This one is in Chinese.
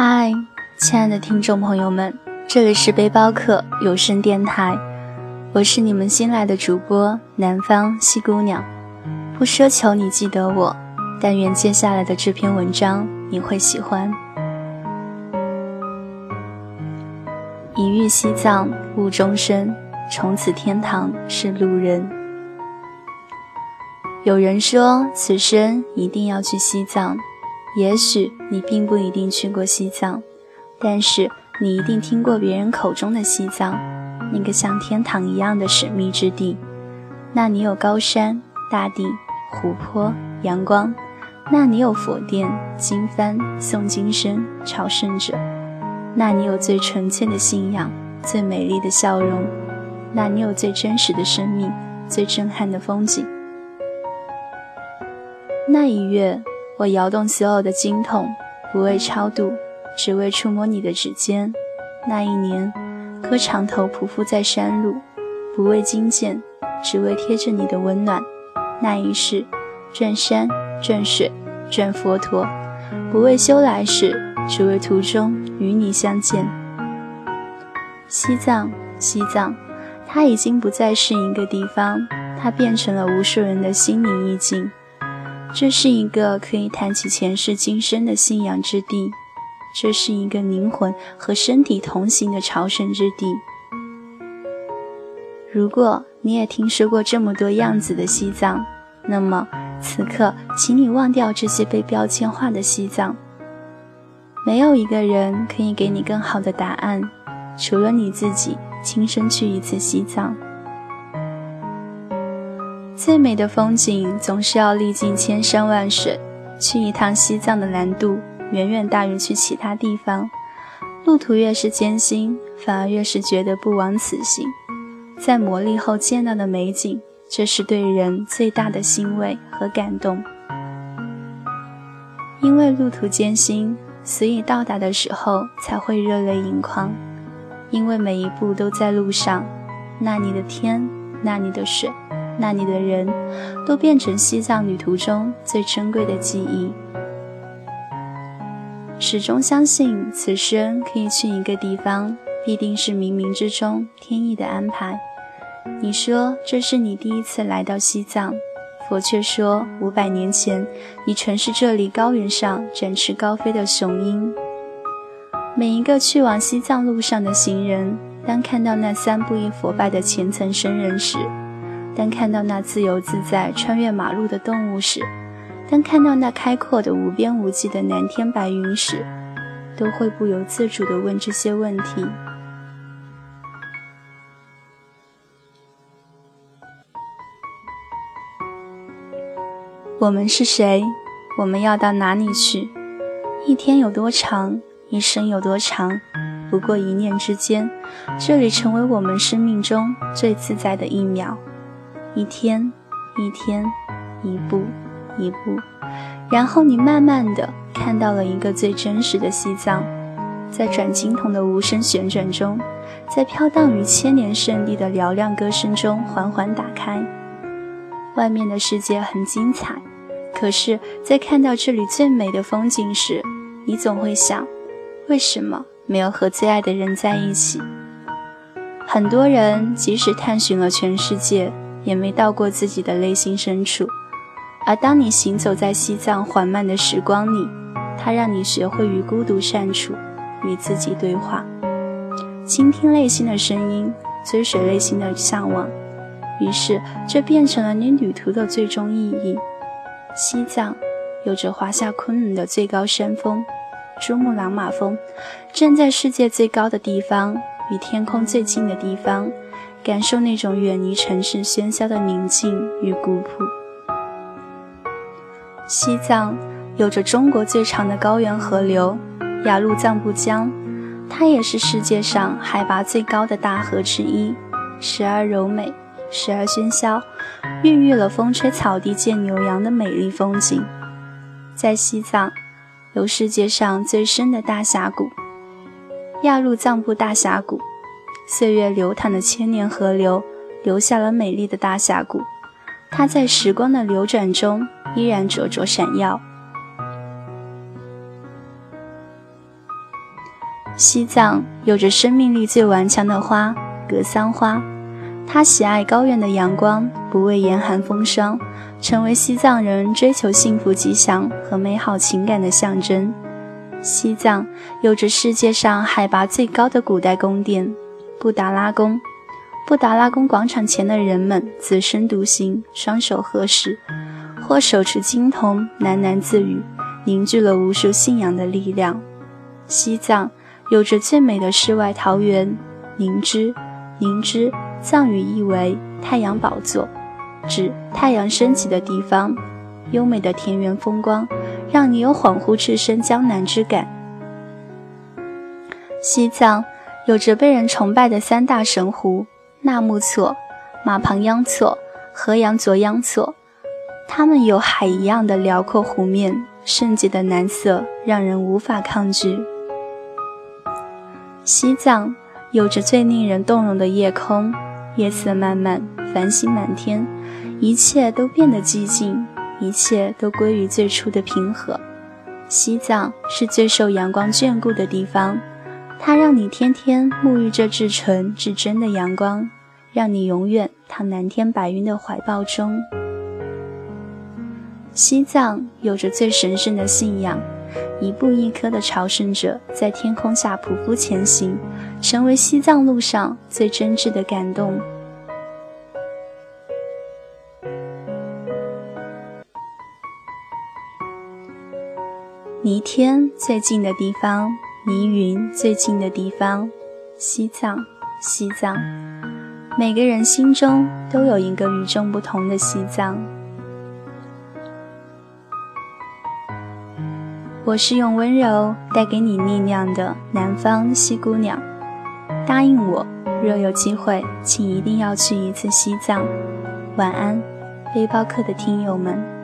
嗨，亲爱的听众朋友们，这里是背包客有声电台，我是你们新来的主播南方西姑娘。不奢求你记得我，但愿接下来的这篇文章你会喜欢。一遇西藏误终身，从此天堂是路人。有人说，此生一定要去西藏。也许你并不一定去过西藏，但是你一定听过别人口中的西藏，那个像天堂一样的神秘之地。那里有高山、大地、湖泊、阳光；那里有佛殿、经幡、诵经声、朝圣者；那里有最纯粹的信仰、最美丽的笑容；那里有最真实的生命、最震撼的风景。那一月。我摇动所有的经筒，不为超度，只为触摸你的指尖。那一年，磕长头匍匐在山路，不为觐见，只为贴着你的温暖。那一世，转山转水转佛陀，不为修来世，只为途中与你相见。西藏，西藏，它已经不再是一个地方，它变成了无数人的心灵意境。这是一个可以谈起前世今生的信仰之地，这是一个灵魂和身体同行的朝圣之地。如果你也听说过这么多样子的西藏，那么此刻，请你忘掉这些被标签化的西藏。没有一个人可以给你更好的答案，除了你自己亲身去一次西藏。最美的风景总是要历尽千山万水，去一趟西藏的难度远远大于去其他地方。路途越是艰辛，反而越是觉得不枉此行。在磨砺后见到的美景，这是对人最大的欣慰和感动。因为路途艰辛，所以到达的时候才会热泪盈眶。因为每一步都在路上，那里的天，那里的水。那里的人都变成西藏旅途中最珍贵的记忆。始终相信此生可以去一个地方，必定是冥冥之中天意的安排。你说这是你第一次来到西藏，佛却说五百年前你曾是这里高原上展翅高飞的雄鹰。每一个去往西藏路上的行人，当看到那三不一佛拜的虔诚僧人时，当看到那自由自在穿越马路的动物时，当看到那开阔的无边无际的蓝天白云时，都会不由自主地问这些问题：我们是谁？我们要到哪里去？一天有多长？一生有多长？不过一念之间，这里成为我们生命中最自在的一秒。一天，一天，一步，一步，然后你慢慢的看到了一个最真实的西藏，在转经筒的无声旋转中，在飘荡于千年圣地的嘹亮歌声中缓缓打开。外面的世界很精彩，可是，在看到这里最美的风景时，你总会想，为什么没有和最爱的人在一起？很多人即使探寻了全世界。也没到过自己的内心深处，而当你行走在西藏缓慢的时光里，它让你学会与孤独善处，与自己对话，倾听内心的声音，追随内心的向往。于是，这变成了你旅途的最终意义。西藏有着华夏昆仑的最高山峰——珠穆朗玛峰，站在世界最高的地方，与天空最近的地方。感受那种远离城市喧嚣的宁静与古朴。西藏有着中国最长的高原河流雅鲁藏布江，它也是世界上海拔最高的大河之一，时而柔美，时而喧嚣，孕育了风吹草低见牛羊的美丽风景。在西藏，有世界上最深的大峡谷——雅鲁藏布大峡谷。岁月流淌的千年河流，留下了美丽的大峡谷。它在时光的流转中依然灼灼闪耀。西藏有着生命力最顽强的花——格桑花，它喜爱高原的阳光，不畏严寒风霜，成为西藏人追求幸福吉祥和美好情感的象征。西藏有着世界上海拔最高的古代宫殿——布达拉宫。布达拉宫广场前的人们自身独行，双手合十，或手持经筒喃喃自语，凝聚了无数信仰的力量。西藏有着最美的世外桃源——宁芝。宁芝藏语意为“太阳宝座”，指太阳升起的地方。优美的田园风光，让你有恍惚置身江南之感。西藏有着被人崇拜的三大神湖。纳木错、马旁央错、河阳卓央错，它们有海一样的辽阔湖面，圣洁的蓝色让人无法抗拒。西藏有着最令人动容的夜空，夜色漫漫，繁星满天，一切都变得寂静，一切都归于最初的平和。西藏是最受阳光眷顾的地方。它让你天天沐浴着至纯至真的阳光，让你永远躺蓝天白云的怀抱中。西藏有着最神圣的信仰，一步一颗的朝圣者在天空下匍匐前行，成为西藏路上最真挚的感动。离天最近的地方。离云最近的地方，西藏，西藏。每个人心中都有一个与众不同的西藏。我是用温柔带给你力量的南方西姑娘。答应我，若有机会，请一定要去一次西藏。晚安，背包客的听友们。